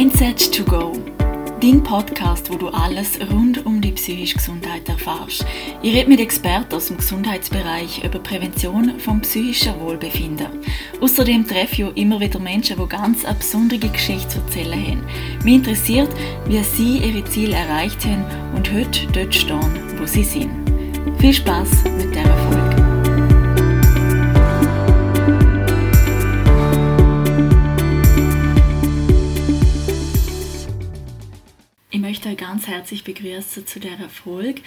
Mindset to Go. Dein Podcast, wo du alles rund um die psychische Gesundheit erfährst. Ich rede mit Experten aus dem Gesundheitsbereich über Prävention vom psychischen Wohlbefinden. Außerdem treffe ich immer wieder Menschen, die ganz eine besondere Geschichte zu erzählen haben. Mich interessiert, wie sie ihre Ziele erreicht haben und heute dort stehen, wo sie sind. Viel Spaß mit der Folge. Ganz herzlich begrüßen zu dieser Folge.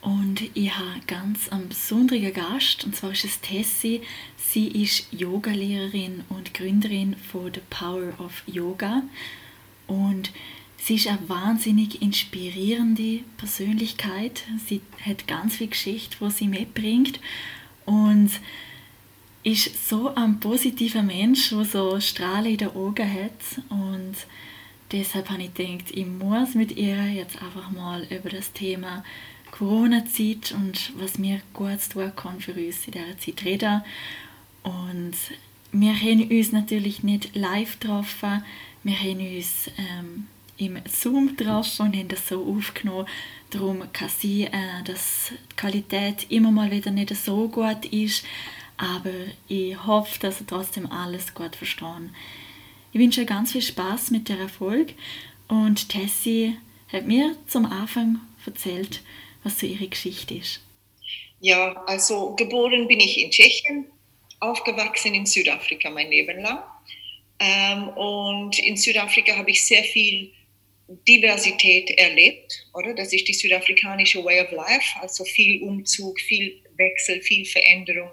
Und ich habe ganz einen besonderen Gast, und zwar ist es Tessie. Sie ist Yogalehrerin und Gründerin von The Power of Yoga. Und sie ist eine wahnsinnig inspirierende Persönlichkeit. Sie hat ganz viel Geschichte, die sie mitbringt. Und ist so ein positiver Mensch, der so Strahlen in den Augen hat. Und deshalb habe ich gedacht, ich muss mit ihr jetzt einfach mal über das Thema Corona-Zeit und was mir gut tun kann für uns in dieser Zeit reden. Und wir haben uns natürlich nicht live getroffen, wir haben uns ähm, im Zoom getroffen und haben das so aufgenommen. Darum kann sein, äh, dass die Qualität immer mal wieder nicht so gut ist, aber ich hoffe, dass ihr trotzdem alles gut verstehen. Ich wünsche euch ganz viel Spaß mit der Erfolg und Tessie hat mir zum Anfang erzählt, was so ihre Geschichte ist. Ja, also geboren bin ich in Tschechien, aufgewachsen in Südafrika mein Leben lang. Ähm, und in Südafrika habe ich sehr viel Diversität erlebt, oder? Das ist die südafrikanische Way of Life, also viel Umzug, viel Wechsel, viel Veränderung.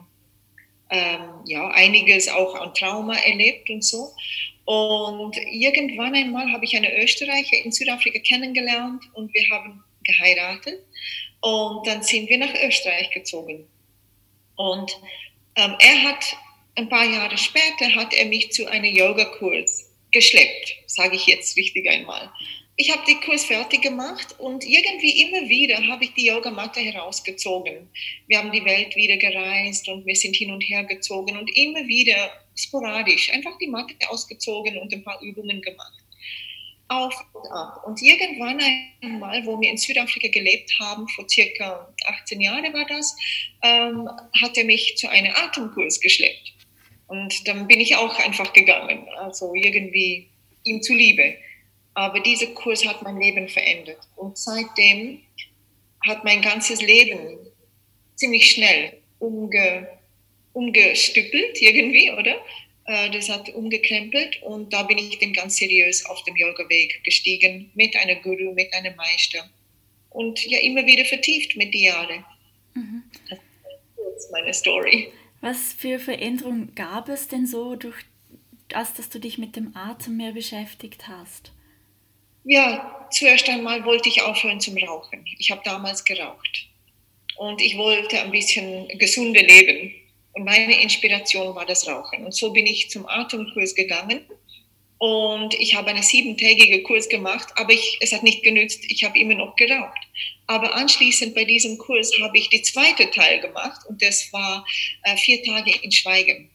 Ähm, ja, einiges auch an Trauma erlebt und so. Und irgendwann einmal habe ich eine Österreicher in Südafrika kennengelernt und wir haben geheiratet. Und dann sind wir nach Österreich gezogen. Und ähm, er hat ein paar Jahre später hat er mich zu einem Yogakurs geschleppt, sage ich jetzt richtig einmal ich habe den Kurs fertig gemacht und irgendwie immer wieder habe ich die Yogamatte herausgezogen. Wir haben die Welt wieder gereist und wir sind hin und her gezogen und immer wieder sporadisch einfach die Matte ausgezogen und ein paar Übungen gemacht. Auf und ab. Und irgendwann einmal, wo wir in Südafrika gelebt haben, vor circa 18 Jahren war das, ähm, hat er mich zu einem Atemkurs geschleppt. Und dann bin ich auch einfach gegangen, also irgendwie ihm zuliebe. Aber dieser Kurs hat mein Leben verändert. Und seitdem hat mein ganzes Leben ziemlich schnell umge, umgestückelt irgendwie, oder? Äh, das hat umgekrempelt und da bin ich dann ganz seriös auf dem Yoga-Weg gestiegen mit einer Guru, mit einem Meister und ja immer wieder vertieft mit den Jahren. Mhm. Das ist meine Story. Was für Veränderungen gab es denn so durch das, dass du dich mit dem Atem mehr beschäftigt hast? Ja, zuerst einmal wollte ich aufhören zum Rauchen. Ich habe damals geraucht. Und ich wollte ein bisschen gesunde leben. Und meine Inspiration war das Rauchen. Und so bin ich zum Atemkurs gegangen. Und ich habe einen siebentägigen Kurs gemacht, aber ich, es hat nicht genützt. Ich habe immer noch geraucht. Aber anschließend bei diesem Kurs habe ich die zweite Teil gemacht und das war äh, vier Tage in Schweigen.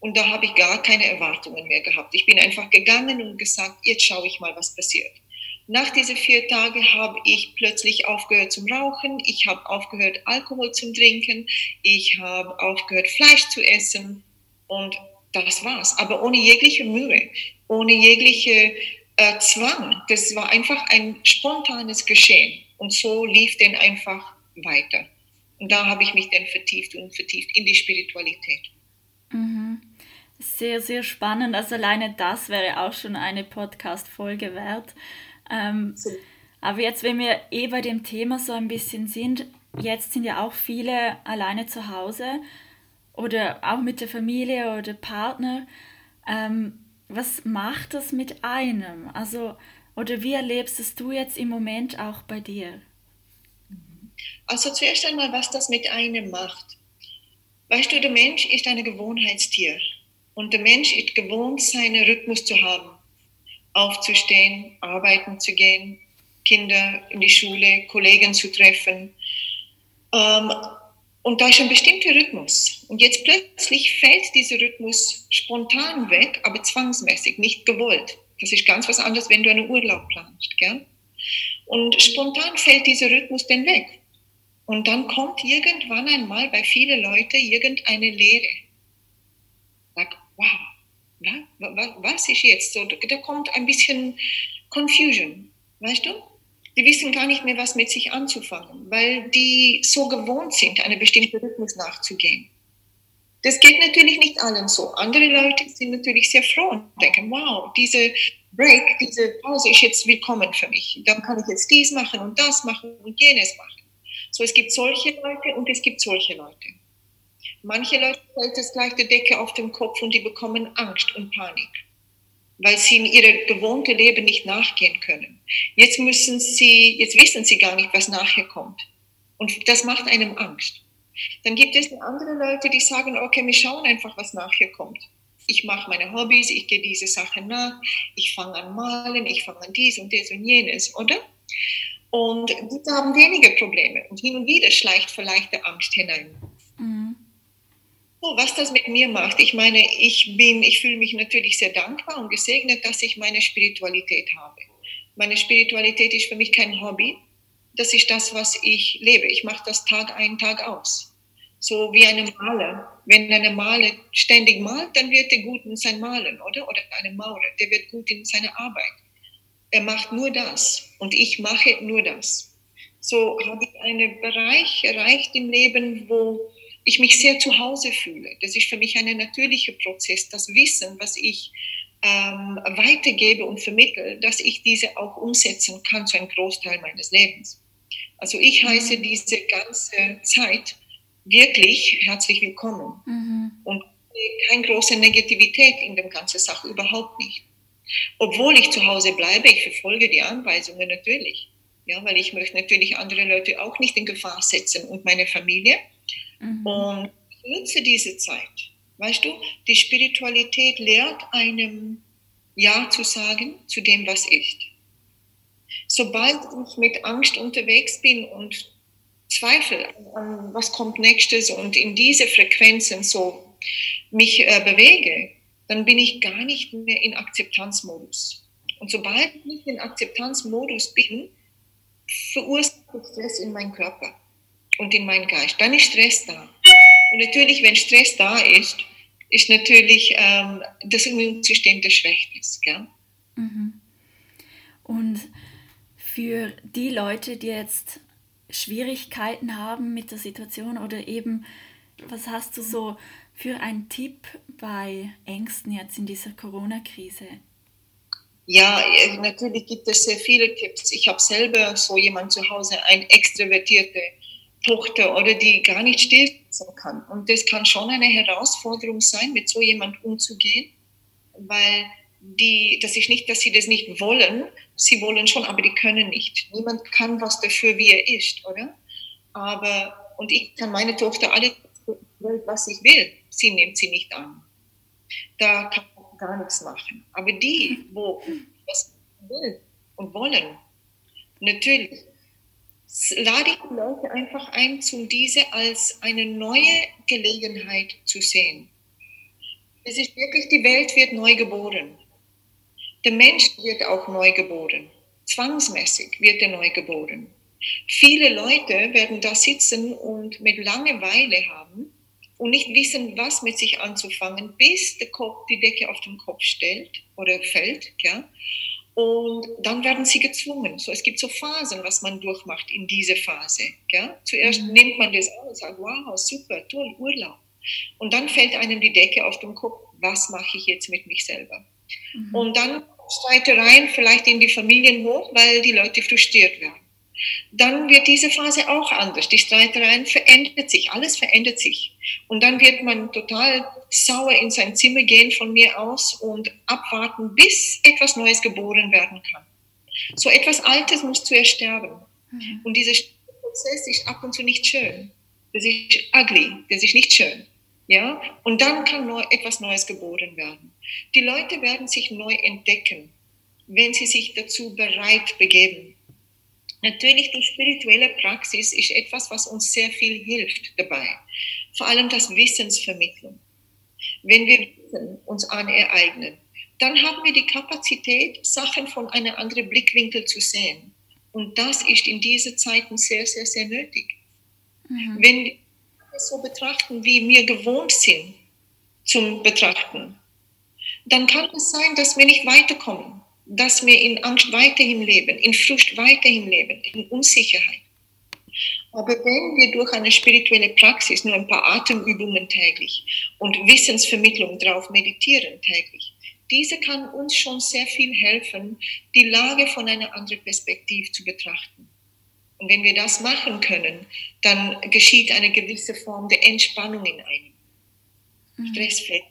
Und da habe ich gar keine Erwartungen mehr gehabt. Ich bin einfach gegangen und gesagt, jetzt schaue ich mal, was passiert. Nach diesen vier Tagen habe ich plötzlich aufgehört zum Rauchen, ich habe aufgehört Alkohol zu trinken, ich habe aufgehört Fleisch zu essen und das war's. Aber ohne jegliche Mühe, ohne jegliche äh, Zwang. Das war einfach ein spontanes Geschehen und so lief dann einfach weiter. Und da habe ich mich dann vertieft und vertieft in die Spiritualität. Mhm. Sehr, sehr spannend. Also alleine das wäre auch schon eine Podcast-Folge wert. Ähm, so. Aber jetzt, wenn wir eh bei dem Thema so ein bisschen sind, jetzt sind ja auch viele alleine zu Hause oder auch mit der Familie oder Partner. Ähm, was macht das mit einem? Also, oder wie erlebst es du jetzt im Moment auch bei dir? Also zuerst einmal, was das mit einem macht. Weißt du, der Mensch ist ein Gewohnheitstier und der Mensch ist gewohnt, seinen Rhythmus zu haben aufzustehen, arbeiten zu gehen, Kinder in die Schule, Kollegen zu treffen. Ähm, und da ist ein bestimmter Rhythmus. Und jetzt plötzlich fällt dieser Rhythmus spontan weg, aber zwangsmäßig, nicht gewollt. Das ist ganz was anderes, wenn du einen Urlaub planst. Gell? Und spontan fällt dieser Rhythmus dann weg. Und dann kommt irgendwann einmal bei vielen Leuten irgendeine Lehre. Sag, wow, was ist jetzt so? Da kommt ein bisschen Confusion, weißt du? Die wissen gar nicht mehr, was mit sich anzufangen, weil die so gewohnt sind, einem bestimmten Rhythmus nachzugehen. Das geht natürlich nicht allen so. Andere Leute sind natürlich sehr froh und denken, wow, diese Break, diese Pause ist jetzt willkommen für mich. Dann kann ich jetzt dies machen und das machen und jenes machen. So, es gibt solche Leute und es gibt solche Leute. Manche Leute fällt das gleich die Decke auf den Kopf und die bekommen Angst und Panik, weil sie in ihrem gewohnten Leben nicht nachgehen können. Jetzt müssen sie, jetzt wissen sie gar nicht, was nachher kommt. Und das macht einem Angst. Dann gibt es andere Leute, die sagen, okay, wir schauen einfach, was nachher kommt. Ich mache meine Hobbys, ich gehe diese Sachen nach, ich fange an malen, ich fange an dies und das und jenes, oder? Und diese haben weniger Probleme. Und hin und wieder schleicht vielleicht der Angst hinein. So, was das mit mir macht, ich meine, ich bin, ich fühle mich natürlich sehr dankbar und gesegnet, dass ich meine Spiritualität habe. Meine Spiritualität ist für mich kein Hobby, das ist das, was ich lebe. Ich mache das Tag ein, Tag aus. So wie eine Maler. Wenn eine Maler ständig malt, dann wird er gut in sein Malen, oder? Oder eine Maurer, der wird gut in seiner Arbeit. Er macht nur das und ich mache nur das. So habe ich einen Bereich erreicht im Leben, wo ich mich sehr zu Hause fühle. Das ist für mich ein natürlicher Prozess, das Wissen, was ich ähm, weitergebe und vermittle, dass ich diese auch umsetzen kann zu einem Großteil meines Lebens. Also ich heiße mhm. diese ganze Zeit wirklich herzlich willkommen mhm. und keine große Negativität in der ganzen Sache, überhaupt nicht. Obwohl ich zu Hause bleibe, ich verfolge die Anweisungen natürlich. Ja, weil ich möchte natürlich andere Leute auch nicht in Gefahr setzen und meine Familie. Mhm. Und nutze diese Zeit. Weißt du, die Spiritualität lehrt einem Ja zu sagen zu dem, was ist sobald ich mit Angst unterwegs bin und Zweifel an, was kommt nächstes und in diese Frequenzen so mich äh, bewege, dann bin ich gar nicht mehr in Akzeptanzmodus. Und sobald ich in Akzeptanzmodus bin, verursacht Stress in meinem Körper und in meinem Geist. Dann ist Stress da. Und natürlich, wenn Stress da ist, ist natürlich ähm, das Immunsystem geschwächt ist. Gell? Mhm. Und für die Leute, die jetzt Schwierigkeiten haben mit der Situation oder eben, was hast du so für einen Tipp bei Ängsten jetzt in dieser Corona-Krise? Ja, äh, natürlich gibt es sehr viele Tipps. Ich habe selber so jemand zu Hause, eine extrovertierte Tochter oder die gar nicht still sein kann. Und das kann schon eine Herausforderung sein, mit so jemand umzugehen, weil die, das ist nicht, dass sie das nicht wollen, sie wollen schon, aber die können nicht. Niemand kann was dafür, wie er ist, oder? Aber, und ich kann meine Tochter alles, was ich will, sie nimmt sie nicht an. Da kann man gar nichts machen. Aber die, wo was will und wollen, natürlich, lade ich die Leute einfach ein, um diese als eine neue Gelegenheit zu sehen. Es ist wirklich, die Welt wird neu geboren. Der Mensch wird auch neu geboren. Zwangsmäßig wird er neu geboren. Viele Leute werden da sitzen und mit Langeweile haben und nicht wissen, was mit sich anzufangen, bis der Kopf die Decke auf den Kopf stellt oder fällt. Ja? Und dann werden sie gezwungen. So, es gibt so Phasen, was man durchmacht in diese Phase. Ja? Zuerst mhm. nimmt man das an und sagt, wow, super, toll, Urlaub. Und dann fällt einem die Decke auf den Kopf, was mache ich jetzt mit mich selber? Mhm. Und dann Streitereien vielleicht in die Familien hoch, weil die Leute frustriert werden. Dann wird diese Phase auch anders. Die Streitereien verändert sich, alles verändert sich. Und dann wird man total sauer in sein Zimmer gehen von mir aus und abwarten, bis etwas Neues geboren werden kann. So etwas Altes muss zuerst sterben. Mhm. Und dieser Prozess ist ab und zu nicht schön. Das ist ugly, das ist nicht schön. Ja? Und dann kann neu, etwas Neues geboren werden. Die Leute werden sich neu entdecken, wenn sie sich dazu bereit begeben. Natürlich, die spirituelle Praxis ist etwas, was uns sehr viel hilft dabei. Vor allem das Wissensvermittlung. Wenn wir Wissen uns aneignen, dann haben wir die Kapazität, Sachen von einem anderen Blickwinkel zu sehen. Und das ist in diesen Zeiten sehr, sehr, sehr nötig. Mhm. Wenn wir es so betrachten, wie wir gewohnt sind zum Betrachten, dann kann es sein, dass wir nicht weiterkommen, dass wir in Angst weiterhin leben, in Frust weiterhin leben, in Unsicherheit. Aber wenn wir durch eine spirituelle Praxis nur ein paar Atemübungen täglich und Wissensvermittlung drauf meditieren täglich, diese kann uns schon sehr viel helfen, die Lage von einer anderen Perspektive zu betrachten. Und wenn wir das machen können, dann geschieht eine gewisse Form der Entspannung in einem. Mhm. Stressfeld.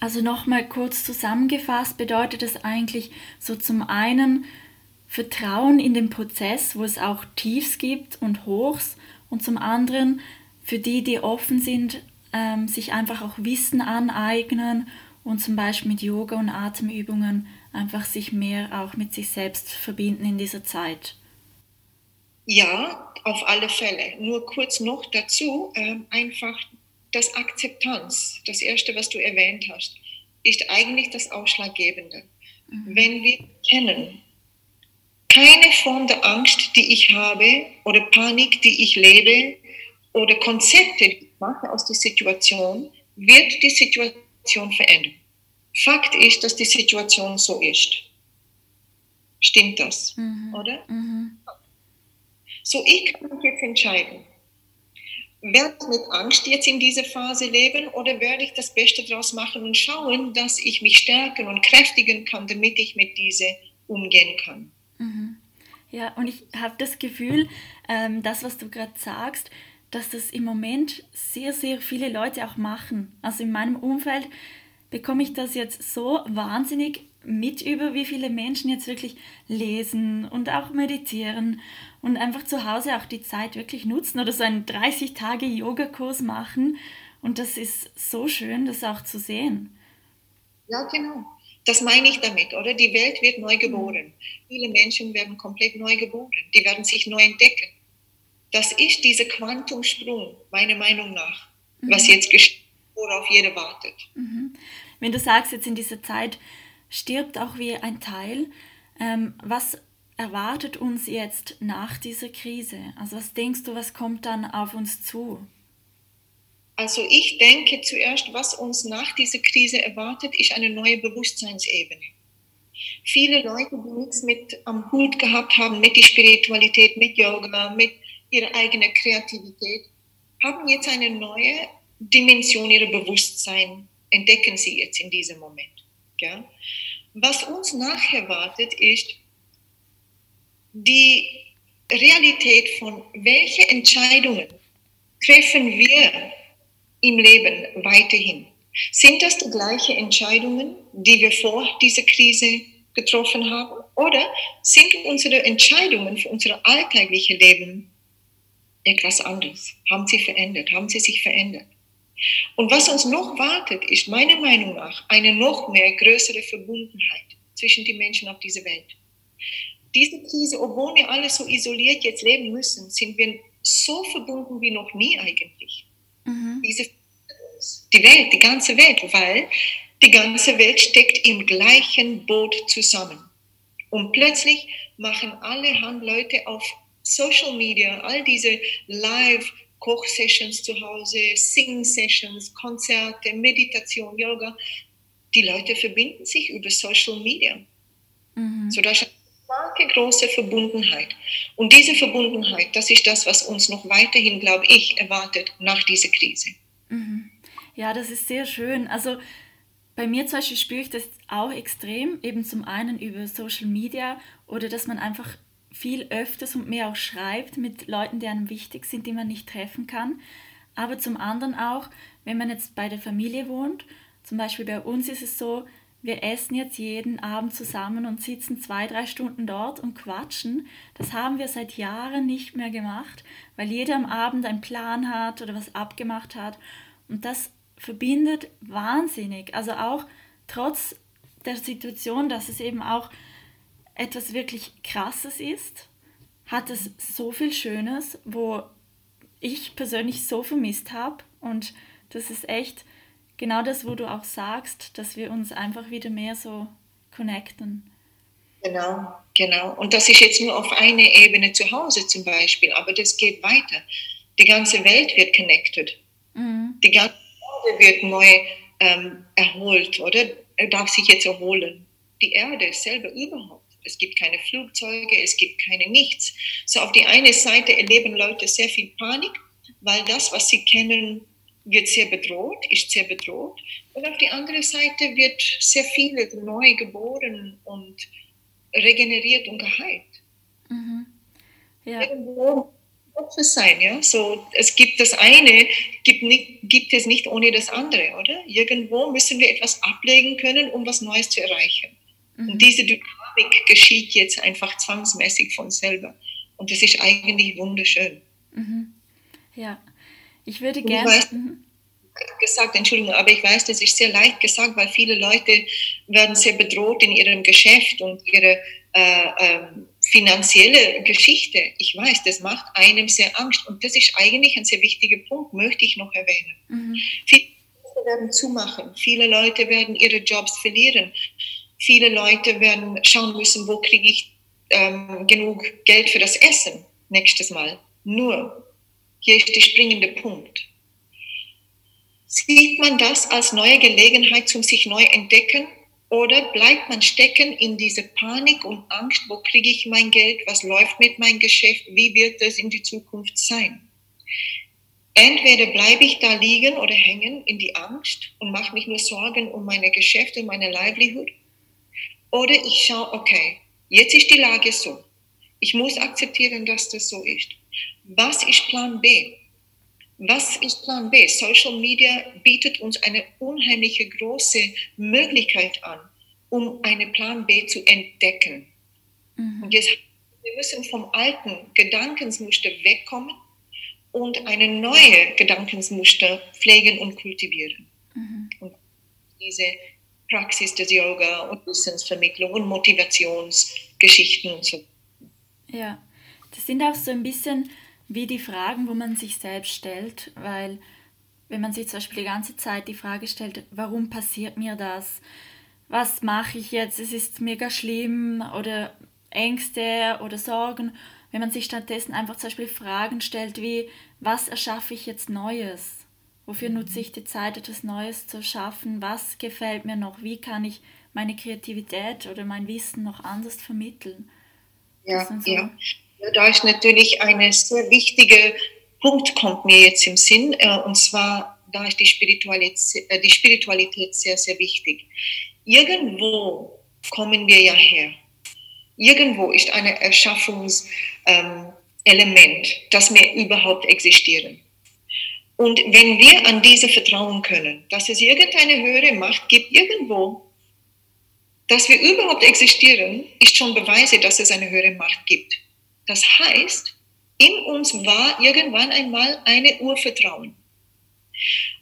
Also nochmal kurz zusammengefasst bedeutet es eigentlich so zum einen Vertrauen in den Prozess, wo es auch Tiefs gibt und Hochs und zum anderen für die, die offen sind, ähm, sich einfach auch Wissen aneignen und zum Beispiel mit Yoga und Atemübungen einfach sich mehr auch mit sich selbst verbinden in dieser Zeit. Ja, auf alle Fälle. Nur kurz noch dazu, äh, einfach das Akzeptanz, das erste, was du erwähnt hast, ist eigentlich das Ausschlaggebende. Mhm. Wenn wir kennen, keine Form der Angst, die ich habe, oder Panik, die ich lebe, oder Konzepte, die ich mache aus der Situation, wird die Situation verändern. Fakt ist, dass die Situation so ist. Stimmt das, mhm. oder? Mhm. So, ich kann mich jetzt entscheiden. Werde ich mit Angst jetzt in dieser Phase leben oder werde ich das Beste daraus machen und schauen, dass ich mich stärken und kräftigen kann, damit ich mit diese umgehen kann? Mhm. Ja, und ich habe das Gefühl, ähm, das, was du gerade sagst, dass das im Moment sehr, sehr viele Leute auch machen. Also in meinem Umfeld bekomme ich das jetzt so wahnsinnig mit über, wie viele Menschen jetzt wirklich lesen und auch meditieren und einfach zu Hause auch die Zeit wirklich nutzen oder so einen 30-Tage-Yoga-Kurs machen. Und das ist so schön, das auch zu sehen. Ja, genau. Das meine ich damit, oder? Die Welt wird neu geboren. Viele Menschen werden komplett neu geboren. Die werden sich neu entdecken. Das ist dieser Quantumsprung, meiner Meinung nach, mhm. was jetzt geschieht, worauf jeder wartet. Mhm. Wenn du sagst, jetzt in dieser Zeit stirbt auch wie ein Teil, ähm, was erwartet uns jetzt nach dieser Krise? Also was denkst du, was kommt dann auf uns zu? Also ich denke zuerst, was uns nach dieser Krise erwartet, ist eine neue Bewusstseinsebene. Viele Leute, die nichts mit am Hut gehabt haben mit der Spiritualität, mit Yoga, mit ihrer eigenen Kreativität, haben jetzt eine neue Dimension ihrer Bewusstsein, entdecken sie jetzt in diesem Moment. Ja? Was uns nachher wartet, ist, die Realität von welche Entscheidungen treffen wir im Leben weiterhin. Sind das die gleichen Entscheidungen, die wir vor dieser Krise getroffen haben? Oder sind unsere Entscheidungen für unser alltägliches Leben etwas anderes? Haben sie verändert? Haben sie sich verändert? Und was uns noch wartet, ist meiner Meinung nach eine noch mehr größere Verbundenheit zwischen den Menschen auf dieser Welt diese Krise, obwohl wir alle so isoliert jetzt leben müssen, sind wir so verbunden wie noch nie eigentlich. Mhm. Diese, die Welt, die ganze Welt, weil die ganze Welt steckt im gleichen Boot zusammen. Und plötzlich machen alle Handleute auf Social Media all diese Live Kochsessions zu Hause, Sing-Sessions, Konzerte, Meditation, Yoga. Die Leute verbinden sich über Social Media. Mhm. Sodass starke, große Verbundenheit. Und diese Verbundenheit, das ist das, was uns noch weiterhin, glaube ich, erwartet nach dieser Krise. Mhm. Ja, das ist sehr schön. Also bei mir zum Beispiel spüre ich das auch extrem, eben zum einen über Social Media oder dass man einfach viel öfters und mehr auch schreibt mit Leuten, die einem wichtig sind, die man nicht treffen kann. Aber zum anderen auch, wenn man jetzt bei der Familie wohnt, zum Beispiel bei uns ist es so, wir essen jetzt jeden Abend zusammen und sitzen zwei, drei Stunden dort und quatschen. Das haben wir seit Jahren nicht mehr gemacht, weil jeder am Abend einen Plan hat oder was abgemacht hat. Und das verbindet wahnsinnig. Also auch trotz der Situation, dass es eben auch etwas wirklich Krasses ist, hat es so viel Schönes, wo ich persönlich so vermisst habe. Und das ist echt genau das, wo du auch sagst, dass wir uns einfach wieder mehr so connecten. Genau, genau. Und das ist jetzt nur auf einer Ebene zu Hause zum Beispiel, aber das geht weiter. Die ganze Welt wird connected. Mhm. Die ganze Erde wird neu ähm, erholt, oder? Er darf sich jetzt erholen. Die Erde selber überhaupt. Es gibt keine Flugzeuge, es gibt keine nichts. So auf die eine Seite erleben Leute sehr viel Panik, weil das, was sie kennen, wird sehr bedroht, ist sehr bedroht. Und auf die andere Seite wird sehr viele neu geboren und regeneriert und geheilt. Mhm. Ja. Irgendwo Opfer sein, ja. So, es gibt das eine, gibt, nicht, gibt es nicht ohne das andere, oder? Irgendwo müssen wir etwas ablegen können, um was Neues zu erreichen. Mhm. Und diese Dynamik geschieht jetzt einfach zwangsmäßig von selber. Und das ist eigentlich wunderschön. Mhm. Ja, ich würde gerne. Weißt, gesagt, Entschuldigung, aber ich weiß, das ist sehr leicht gesagt, weil viele Leute werden sehr bedroht in ihrem Geschäft und ihre äh, äh, finanzielle Geschichte. Ich weiß, das macht einem sehr Angst und das ist eigentlich ein sehr wichtiger Punkt, möchte ich noch erwähnen. Mhm. Viele Leute werden zumachen, viele Leute werden ihre Jobs verlieren, viele Leute werden schauen müssen, wo kriege ich ähm, genug Geld für das Essen nächstes Mal. Nur, hier ist der springende Punkt Sieht man das als neue Gelegenheit zum sich neu entdecken oder bleibt man stecken in diese Panik und Angst, wo kriege ich mein Geld, was läuft mit meinem Geschäft, wie wird das in die Zukunft sein? Entweder bleibe ich da liegen oder hängen in die Angst und mache mich nur Sorgen um meine Geschäfte, meine Livelihood. Oder ich schaue, okay, jetzt ist die Lage so. Ich muss akzeptieren, dass das so ist. Was ist Plan B? Was ist Plan B? Social Media bietet uns eine unheimliche große Möglichkeit an, um einen Plan B zu entdecken. Mhm. Und jetzt, wir müssen vom alten Gedankensmuster wegkommen und eine neue Gedankensmuster pflegen und kultivieren. Mhm. Und diese Praxis des Yoga und Wissensvermittlung und Motivationsgeschichten und so. Ja, das sind auch so ein bisschen wie die Fragen, wo man sich selbst stellt, weil wenn man sich zum Beispiel die ganze Zeit die Frage stellt, warum passiert mir das? Was mache ich jetzt? Es ist mega schlimm oder Ängste oder Sorgen. Wenn man sich stattdessen einfach zum Beispiel Fragen stellt wie, was erschaffe ich jetzt Neues? Wofür nutze ich die Zeit, etwas Neues zu schaffen? Was gefällt mir noch? Wie kann ich meine Kreativität oder mein Wissen noch anders vermitteln? Ja, so ja da ist natürlich ein sehr wichtiger Punkt, kommt mir jetzt im Sinn, äh, und zwar, da ist die Spiritualität, äh, die Spiritualität sehr, sehr wichtig. Irgendwo kommen wir ja her. Irgendwo ist ein Erschaffungselement, ähm, dass wir überhaupt existieren. Und wenn wir an diese vertrauen können, dass es irgendeine höhere Macht gibt, irgendwo, dass wir überhaupt existieren, ist schon Beweise, dass es eine höhere Macht gibt. Das heißt, in uns war irgendwann einmal eine Urvertrauen.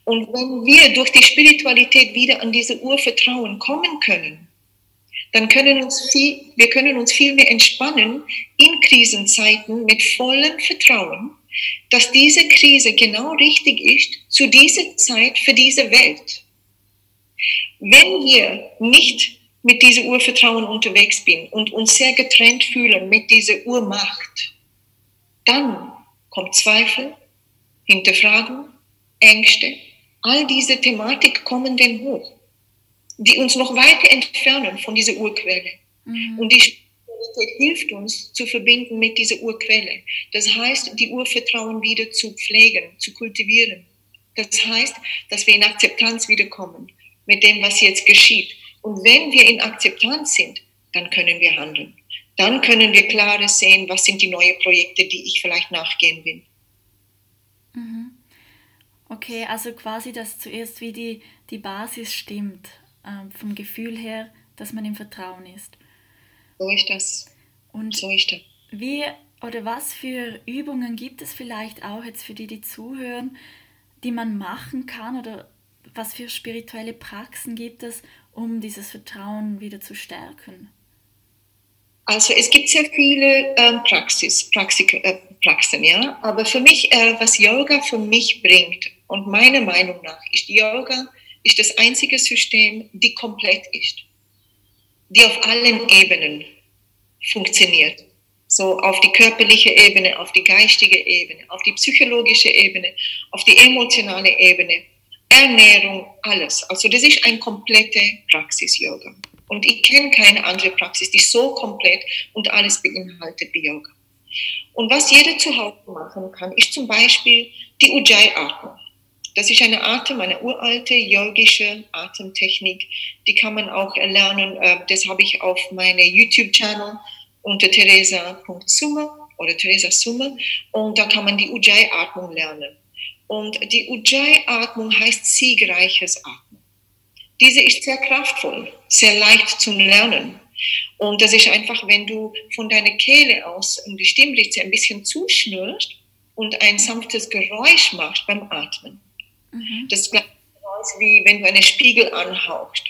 Und wenn wir durch die Spiritualität wieder an diese Urvertrauen kommen können, dann können uns viel, wir können uns viel mehr entspannen in Krisenzeiten mit vollem Vertrauen, dass diese Krise genau richtig ist zu dieser Zeit für diese Welt. Wenn wir nicht mit diesem Urvertrauen unterwegs bin und uns sehr getrennt fühlen mit dieser Urmacht, dann kommt Zweifel, Hinterfragung, Ängste, all diese Thematik kommen dann hoch, die uns noch weiter entfernen von dieser Urquelle. Mhm. Und die Spiritualität hilft uns zu verbinden mit dieser Urquelle. Das heißt, die Urvertrauen wieder zu pflegen, zu kultivieren. Das heißt, dass wir in Akzeptanz wiederkommen mit dem, was jetzt geschieht und wenn wir in Akzeptanz sind, dann können wir handeln. Dann können wir klarer sehen, was sind die neuen Projekte, die ich vielleicht nachgehen will. Mhm. Okay, also quasi, dass zuerst wie die, die Basis stimmt, ähm, vom Gefühl her, dass man im Vertrauen ist. So ist das. Und so ist das. Wie oder was für Übungen gibt es vielleicht auch jetzt für die, die zuhören, die man machen kann oder was für spirituelle Praxen gibt es, um dieses Vertrauen wieder zu stärken? Also es gibt sehr viele ähm, Praxis, Praxik, äh, Praxen, ja. Aber für mich, äh, was Yoga für mich bringt und meiner Meinung nach ist Yoga ist das einzige System, die komplett ist, die auf allen Ebenen funktioniert. So auf die körperliche Ebene, auf die geistige Ebene, auf die psychologische Ebene, auf die emotionale Ebene, Ernährung, alles. Also das ist ein komplette Praxis-Yoga. Und ich kenne keine andere Praxis, die so komplett und alles beinhaltet wie Yoga. Und was jeder zu Hause machen kann, ist zum Beispiel die Ujjayi-Atmung. Das ist eine Atem, eine uralte yogische Atemtechnik. Die kann man auch erlernen. Äh, das habe ich auf meinem YouTube-Channel unter Teresa.summe oder Teresa Summe. Und da kann man die Ujjayi-Atmung lernen. Und die Ujjayi-Atmung heißt siegreiches Atmen. Diese ist sehr kraftvoll, sehr leicht zum Lernen. Und das ist einfach, wenn du von deiner Kehle aus die Stimmritze ein bisschen zuschnürst und ein sanftes Geräusch machst beim Atmen. Mhm. Das gleiche wie wenn du einen Spiegel anhauchst.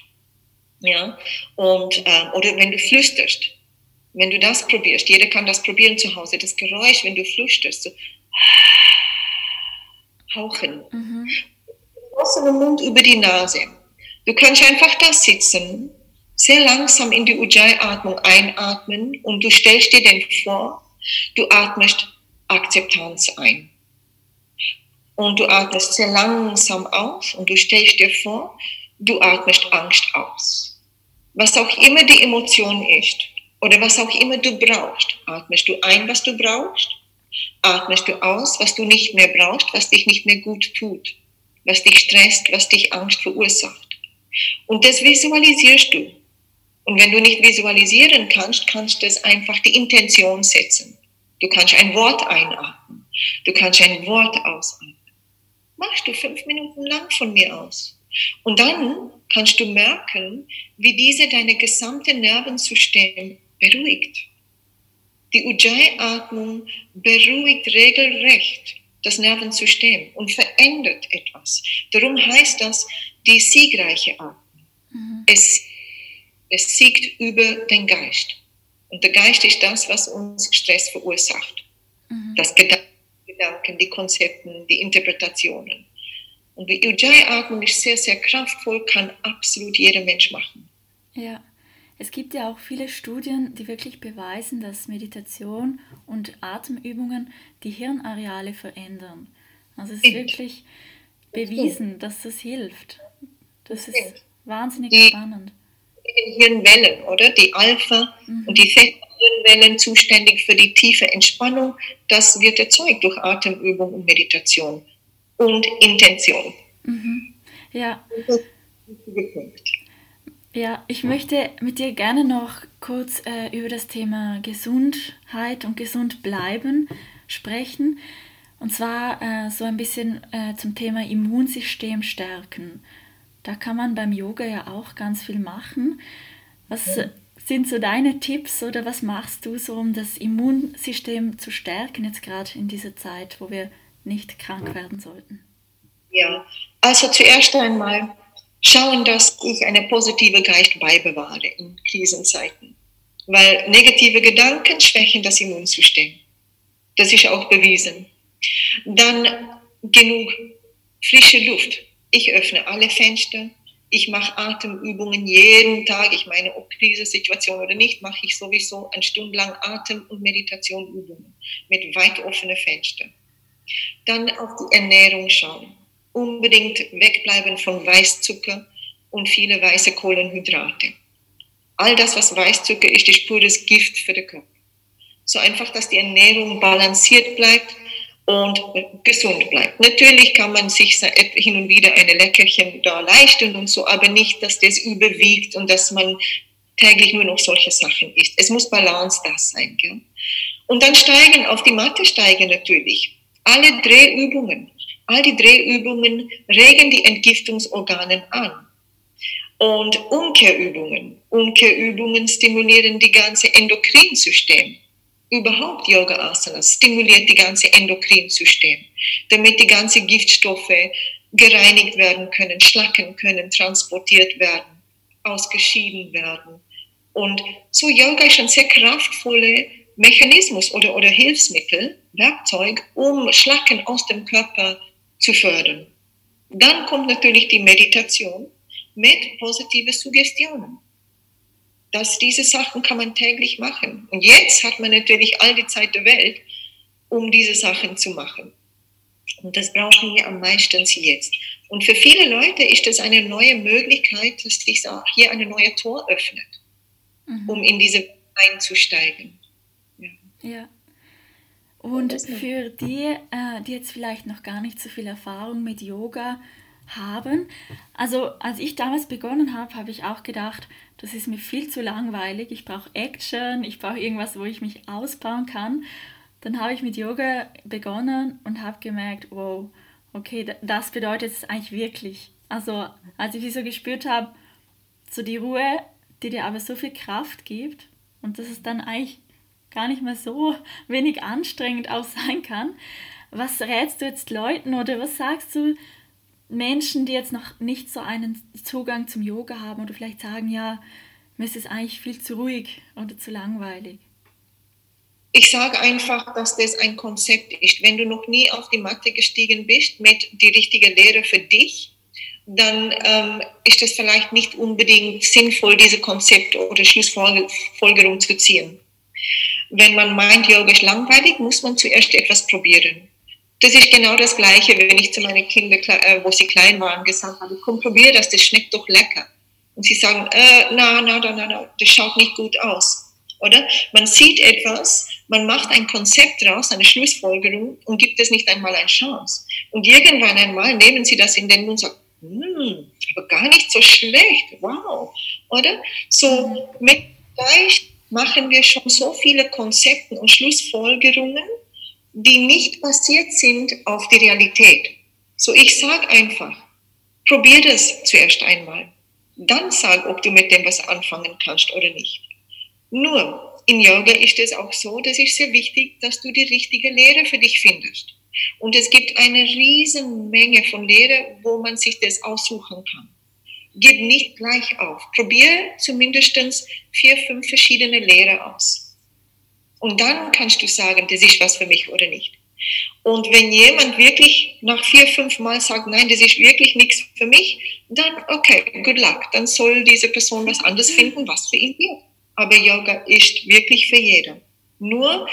Ja? Und, äh, oder wenn du flüsterst. Wenn du das probierst, jeder kann das probieren zu Hause, das Geräusch, wenn du flüsterst, so hauchen. Mhm. Offenen Mund über die Nase. Du kannst einfach da sitzen, sehr langsam in die Ujjayi-Atmung einatmen und du stellst dir den vor, du atmest Akzeptanz ein. Und du atmest sehr langsam aus und du stellst dir vor, du atmest Angst aus. Was auch immer die Emotion ist oder was auch immer du brauchst, atmest du ein, was du brauchst, atmest du aus, was du nicht mehr brauchst, was dich nicht mehr gut tut, was dich stresst, was dich Angst verursacht. Und das visualisierst du. Und wenn du nicht visualisieren kannst, kannst du es einfach die Intention setzen. Du kannst ein Wort einatmen. Du kannst ein Wort ausatmen machst du fünf Minuten lang von mir aus. Und dann kannst du merken, wie diese deine gesamte Nervensystem beruhigt. Die Ujjayi-Atmung beruhigt regelrecht das Nervensystem und verändert etwas. Darum heißt das die siegreiche Atmung. Mhm. Es, es siegt über den Geist. Und der Geist ist das, was uns Stress verursacht. Mhm. Das Gedanken die Konzepte, die Interpretationen. Und die Ujjayi-Atmung ist sehr, sehr kraftvoll, kann absolut jeder Mensch machen. Ja, es gibt ja auch viele Studien, die wirklich beweisen, dass Meditation und Atemübungen die Hirnareale verändern. Also es ist wirklich bewiesen, dass das hilft. Das ist wahnsinnig die spannend. Hirnwellen, oder? Die Alpha- mhm. und die Theta Hirnwellen zuständig für die tiefe Entspannung. Das wird erzeugt durch Atemübung und Meditation und Intention. Mhm. Ja. Ja, ich möchte mit dir gerne noch kurz äh, über das Thema Gesundheit und gesund bleiben sprechen. Und zwar äh, so ein bisschen äh, zum Thema Immunsystem stärken. Da kann man beim Yoga ja auch ganz viel machen. Was ja sind so deine Tipps oder was machst du so, um das Immunsystem zu stärken, jetzt gerade in dieser Zeit, wo wir nicht krank werden sollten? Ja, also zuerst einmal schauen, dass ich eine positive Geist beibewahre in Krisenzeiten, weil negative Gedanken schwächen das Immunsystem. Das ist auch bewiesen. Dann genug frische Luft. Ich öffne alle Fenster, ich mache Atemübungen jeden Tag. Ich meine, ob Krisensituation oder nicht, mache ich sowieso eine Stunde lang Atem- und Meditationübungen mit weit offenen Fenstern. Dann auf die Ernährung schauen. Unbedingt wegbleiben von Weißzucker und viele weiße Kohlenhydrate. All das, was Weißzucker ist, ist pures Gift für den Körper. So einfach, dass die Ernährung balanciert bleibt und gesund bleibt. Natürlich kann man sich hin und wieder eine Leckerchen da leisten und so, aber nicht, dass das überwiegt und dass man täglich nur noch solche Sachen isst. Es muss Balance da sein. Gell? Und dann steigen, auf die Matte steigen natürlich. Alle Drehübungen, all die Drehübungen regen die Entgiftungsorgane an. Und Umkehrübungen, Umkehrübungen stimulieren die ganze Endokrinsystem überhaupt Yoga Asanas stimuliert die ganze Endokrinsystem, damit die ganzen Giftstoffe gereinigt werden können, schlacken können, transportiert werden, ausgeschieden werden. Und so Yoga ist ein sehr kraftvoller Mechanismus oder, oder Hilfsmittel, Werkzeug, um Schlacken aus dem Körper zu fördern. Dann kommt natürlich die Meditation mit positiven Suggestionen. Dass diese Sachen kann man täglich machen. Und jetzt hat man natürlich all die Zeit der Welt, um diese Sachen zu machen. Und das brauchen wir am meisten jetzt. Und für viele Leute ist das eine neue Möglichkeit, dass sich hier eine neue Tor öffnet, mhm. um in diese einzusteigen. Ja. ja. Und für die, äh, die jetzt vielleicht noch gar nicht so viel Erfahrung mit Yoga haben, also als ich damals begonnen habe, habe ich auch gedacht, das ist mir viel zu langweilig, ich brauche Action, ich brauche irgendwas, wo ich mich ausbauen kann. Dann habe ich mit Yoga begonnen und habe gemerkt, wow, okay, das bedeutet es eigentlich wirklich. Also als ich so gespürt habe, so die Ruhe, die dir aber so viel Kraft gibt und dass es dann eigentlich gar nicht mehr so wenig anstrengend auch sein kann. Was rätst du jetzt Leuten oder was sagst du Menschen, die jetzt noch nicht so einen Zugang zum Yoga haben oder vielleicht sagen, ja, mir ist es eigentlich viel zu ruhig oder zu langweilig? Ich sage einfach, dass das ein Konzept ist. Wenn du noch nie auf die Matte gestiegen bist mit die richtige Lehre für dich, dann ähm, ist es vielleicht nicht unbedingt sinnvoll, diese Konzept oder Schlussfolgerung zu ziehen. Wenn man meint, Yoga ist langweilig, muss man zuerst etwas probieren. Das ist genau das Gleiche, wenn ich zu meinen Kindern, äh, wo sie klein waren, gesagt habe, komm, probier das, das schmeckt doch lecker. Und sie sagen, äh, na, na, na, na, na, das schaut nicht gut aus. Oder? Man sieht etwas, man macht ein Konzept raus, eine Schlussfolgerung und gibt es nicht einmal eine Chance. Und irgendwann einmal nehmen sie das in den Mund und sagen, hm, aber gar nicht so schlecht, wow. Oder? So, mit gleich machen wir schon so viele Konzepte und Schlussfolgerungen, die nicht basiert sind auf die Realität. So, ich sage einfach, probier das zuerst einmal. Dann sag, ob du mit dem was anfangen kannst oder nicht. Nur, in Yoga ist es auch so, das ist sehr wichtig, dass du die richtige Lehre für dich findest. Und es gibt eine riesen Menge von Lehre, wo man sich das aussuchen kann gib nicht gleich auf. Probier zumindest vier, fünf verschiedene Lehre aus. Und dann kannst du sagen, das ist was für mich oder nicht. Und wenn jemand wirklich nach vier, fünf Mal sagt, nein, das ist wirklich nichts für mich, dann okay, good luck. Dann soll diese Person was anderes finden, was für ihn wird. Aber Yoga ist wirklich für jeden. Nur,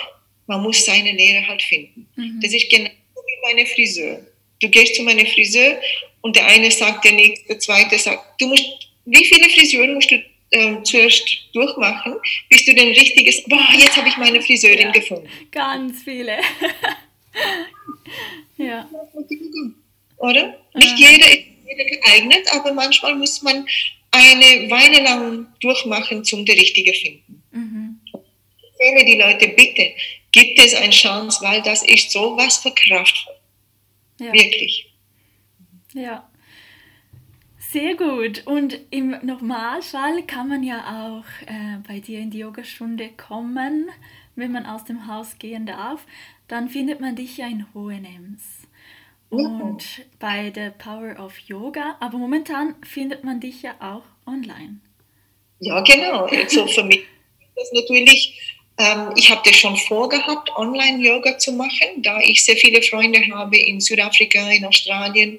man muss seine Lehre halt finden. Mhm. Das ist genau wie meine Friseur. Du gehst zu meinem Friseur und der eine sagt, der nächste, der zweite sagt, du musst, wie viele Frisuren musst du äh, zuerst durchmachen, bis du den richtiges, boah, jetzt habe ich meine Friseurin ja, gefunden. Ganz viele. ja. Oder? Nicht jeder ist jeder geeignet, aber manchmal muss man eine Weile lang durchmachen, zum der Richtige finden. Mhm. Ich empfehle die Leute, bitte, gibt es eine Chance, weil das ist so was für kraftvoll. Ja. Wirklich. Ja. Sehr gut. Und im Normalfall kann man ja auch äh, bei dir in die Yogastunde kommen, wenn man aus dem Haus gehen darf. Dann findet man dich ja in Hohenems und ja. bei The Power of Yoga. Aber momentan findet man dich ja auch online. Ja, genau. Also für mich ist das natürlich ich habe das schon vorgehabt, Online-Yoga zu machen, da ich sehr viele Freunde habe in Südafrika, in Australien,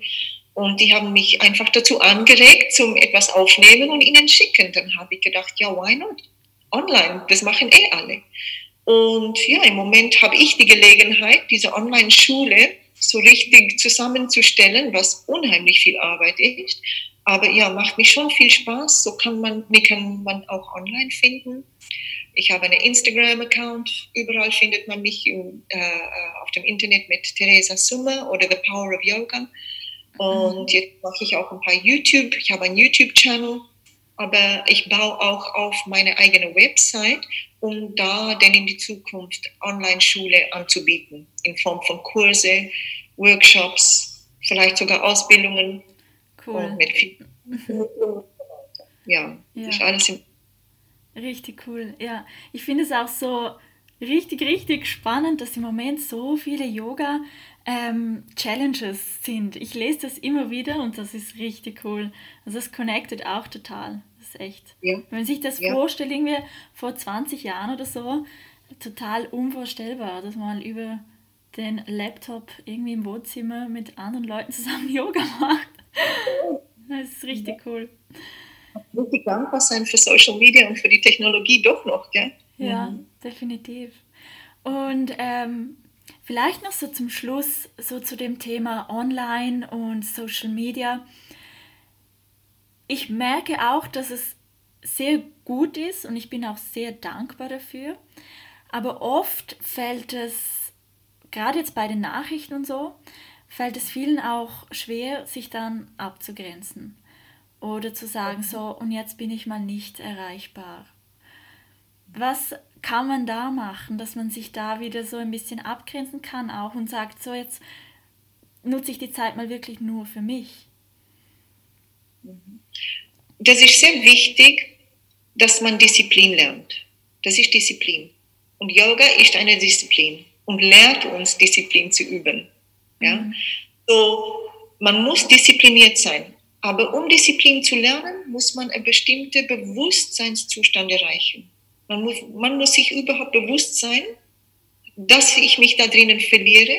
und die haben mich einfach dazu angeregt, zum etwas aufnehmen und ihnen schicken. Dann habe ich gedacht, ja, why not? Online, das machen eh alle. Und ja, im Moment habe ich die Gelegenheit, diese Online-Schule so richtig zusammenzustellen, was unheimlich viel Arbeit ist. Aber ja, macht mir schon viel Spaß. So kann man, mich kann man auch online finden. Ich habe einen Instagram-Account. Überall findet man mich im, äh, auf dem Internet mit Theresa Summer oder The Power of Yoga. Und jetzt mache ich auch ein paar YouTube. Ich habe einen YouTube-Channel, aber ich baue auch auf meine eigene Website, um da dann in die Zukunft Online-Schule anzubieten, in Form von Kurse, Workshops, vielleicht sogar Ausbildungen. Cool. mit viel ja, ja, ist alles im Richtig cool, ja. Ich finde es auch so richtig, richtig spannend, dass im Moment so viele Yoga ähm, Challenges sind. Ich lese das immer wieder und das ist richtig cool. Also das connectet auch total. Das ist echt. Ja. Wenn man sich das ja. vorstellt, irgendwie vor 20 Jahren oder so, total unvorstellbar, dass man über den Laptop irgendwie im Wohnzimmer mit anderen Leuten zusammen Yoga macht. Das ist richtig cool. Richtig dankbar sein für Social Media und für die Technologie doch noch, gell? Ja, mhm. definitiv. Und ähm, vielleicht noch so zum Schluss, so zu dem Thema Online und Social Media. Ich merke auch, dass es sehr gut ist und ich bin auch sehr dankbar dafür. Aber oft fällt es, gerade jetzt bei den Nachrichten und so, fällt es vielen auch schwer, sich dann abzugrenzen oder zu sagen, so, und jetzt bin ich mal nicht erreichbar. Was kann man da machen, dass man sich da wieder so ein bisschen abgrenzen kann auch und sagt, so, jetzt nutze ich die Zeit mal wirklich nur für mich? Das ist sehr wichtig, dass man Disziplin lernt. Das ist Disziplin. Und Yoga ist eine Disziplin und lehrt uns, Disziplin zu üben. Ja? Mhm. So, man muss diszipliniert sein. Aber um Disziplin zu lernen, muss man einen bestimmten Bewusstseinszustand erreichen. Man muss, man muss sich überhaupt bewusst sein, dass ich mich da drinnen verliere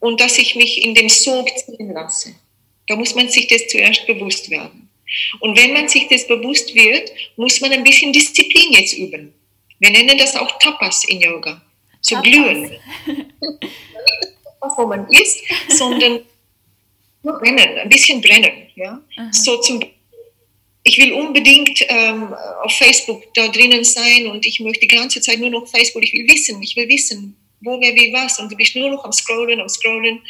und dass ich mich in dem Sog ziehen lasse. Da muss man sich das zuerst bewusst werden. Und wenn man sich das bewusst wird, muss man ein bisschen Disziplin jetzt üben. Wir nennen das auch Tapas in Yoga. So Tapas. glühen. wo man ist, sondern nur brennen, ein bisschen brennen. Ja? So zum ich will unbedingt ähm, auf Facebook da drinnen sein und ich möchte die ganze Zeit nur noch Facebook. Ich will wissen, ich will wissen, wo, wer, wie, was. Und du bist nur noch am Scrollen, am Scrollen.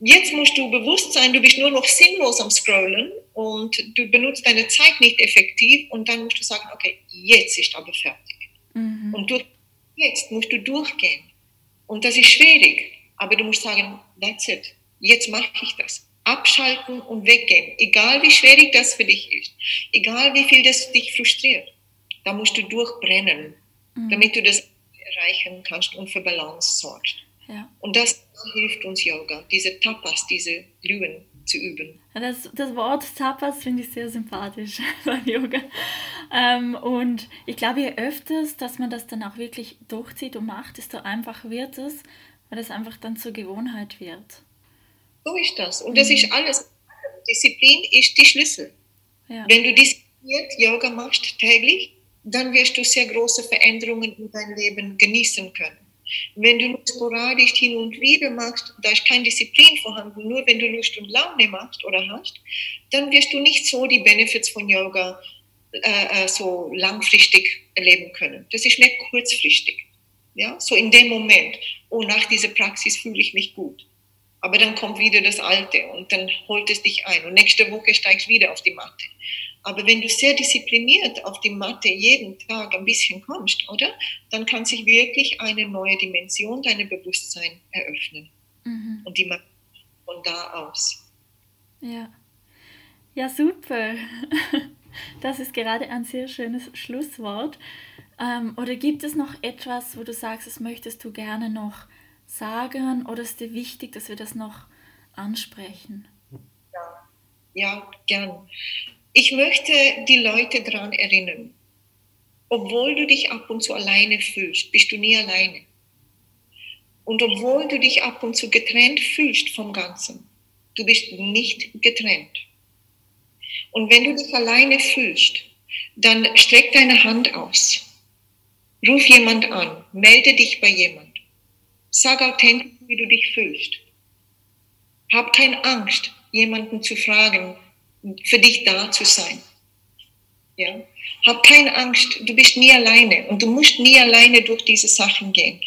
Jetzt musst du bewusst sein, du bist nur noch sinnlos am Scrollen und du benutzt deine Zeit nicht effektiv und dann musst du sagen, okay, jetzt ist aber fertig. Mhm. Und durch, jetzt musst du durchgehen. Und das ist schwierig, aber du musst sagen, that's it, jetzt mache ich das. Abschalten und weggehen, egal wie schwierig das für dich ist, egal wie viel das dich frustriert. Da musst du durchbrennen, mhm. damit du das erreichen kannst und für Balance sorgst. Ja. Und das hilft uns Yoga, diese Tapas, diese Glühen zu üben. Das, das Wort Tapas finde ich sehr sympathisch beim Yoga. Ähm, und ich glaube, je öfters, dass man das dann auch wirklich durchzieht und macht, desto einfacher wird es, weil es einfach dann zur Gewohnheit wird. So ist das. Und das mhm. ist alles. Disziplin ist die Schlüssel. Ja. Wenn du diszipliniert Yoga machst täglich, dann wirst du sehr große Veränderungen in deinem Leben genießen können. Wenn du nur sporadisch hin und wieder machst, da ist kein Disziplin vorhanden, nur wenn du Lust und Laune machst oder hast, dann wirst du nicht so die Benefits von Yoga äh, äh, so langfristig erleben können. Das ist nicht kurzfristig. Ja, so in dem Moment, oh, nach dieser Praxis fühle ich mich gut. Aber dann kommt wieder das Alte und dann holt es dich ein und nächste Woche steigst du wieder auf die Matte. Aber wenn du sehr diszipliniert auf die Matte jeden Tag ein bisschen kommst, oder? Dann kann sich wirklich eine neue Dimension deiner Bewusstsein eröffnen. Mhm. Und die Matte von da aus. Ja. Ja, super. Das ist gerade ein sehr schönes Schlusswort. Ähm, oder gibt es noch etwas, wo du sagst, das möchtest du gerne noch sagen oder ist dir wichtig, dass wir das noch ansprechen? Ja, ja gern. Ich möchte die Leute daran erinnern, obwohl du dich ab und zu alleine fühlst, bist du nie alleine. Und obwohl du dich ab und zu getrennt fühlst vom Ganzen, du bist nicht getrennt. Und wenn du dich alleine fühlst, dann streck deine Hand aus. Ruf jemand an, melde dich bei jemand. Sag authentisch, wie du dich fühlst. Hab keine Angst, jemanden zu fragen, für dich da zu sein. Ja? Hab keine Angst, du bist nie alleine und du musst nie alleine durch diese Sachen gehen.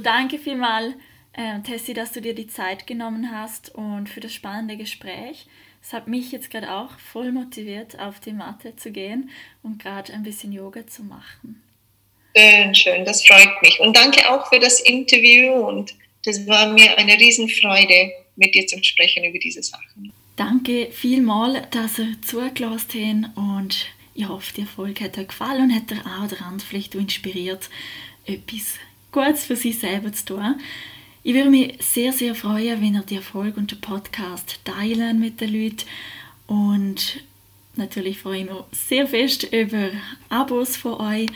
Danke vielmals, äh, Tessie, dass du dir die Zeit genommen hast und für das spannende Gespräch. Es hat mich jetzt gerade auch voll motiviert, auf die Matte zu gehen und gerade ein bisschen Yoga zu machen. Schön, schön, das freut mich. Und danke auch für das Interview und das war mir eine Riesenfreude, mit dir zu sprechen über diese Sachen. Danke vielmals, dass ihr zugelassen habt und ich hoffe, die Folge hat euch gefallen und hat euch auch daran vielleicht inspiriert, etwas Gutes für sich selber zu tun. Ich würde mich sehr, sehr freuen, wenn ihr die Folge und den Podcast teilen mit den Leuten und natürlich freue ich mich sehr fest über Abos von euch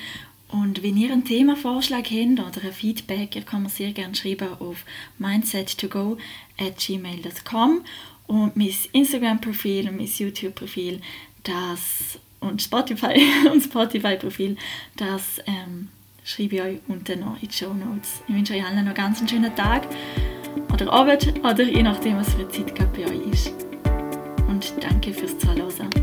Und wenn ihr einen Themavorschlag habt oder ein Feedback, ihr kann mir sehr gerne schreiben auf mindset2go at gmail.com und mein Instagram-Profil und mein YouTube-Profil das, und Spotify und Spotify-Profil, das ähm, schreibe ich euch unten noch in die Show Notes. Ich wünsche euch allen noch ganz einen schönen Tag oder Abend oder je nachdem, was für eine Zeit gerade bei euch ist. Und danke fürs Zuhören.